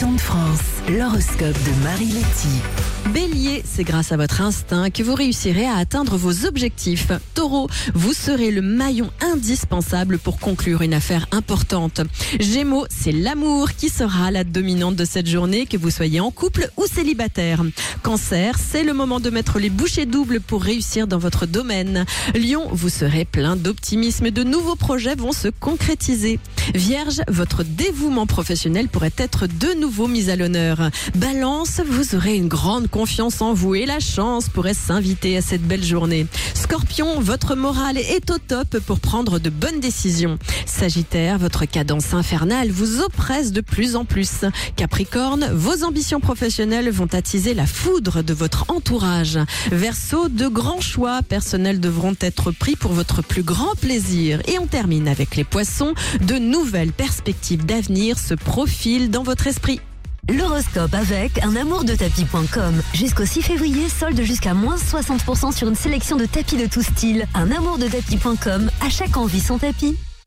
sont France. L'horoscope de Marie Letty. Bélier, c'est grâce à votre instinct que vous réussirez à atteindre vos objectifs. Taureau, vous serez le maillon indispensable pour conclure une affaire importante. Gémeaux, c'est l'amour qui sera la dominante de cette journée, que vous soyez en couple ou célibataire. Cancer, c'est le moment de mettre les bouchées doubles pour réussir dans votre domaine. Lion, vous serez plein d'optimisme, de nouveaux projets vont se concrétiser. Vierge, votre dévouement professionnel pourrait être de nouveau mis à l'honneur. Balance, vous aurez une grande confiance en vous et la chance pourrait s'inviter à cette belle journée. Scorpion, votre morale est au top pour prendre de bonnes décisions. Sagittaire, votre cadence infernale vous oppresse de plus en plus. Capricorne, vos ambitions professionnelles vont attiser la foudre de votre entourage. Verseau, de grands choix personnels devront être pris pour votre plus grand plaisir. Et on termine avec les poissons, de nouvelles perspectives d'avenir se profilent dans votre esprit. L'horoscope avec un amour de tapis.com. Jusqu'au 6 février, solde jusqu'à moins 60% sur une sélection de tapis de tout style. Un amour de tapis.com, à chaque envie son tapis.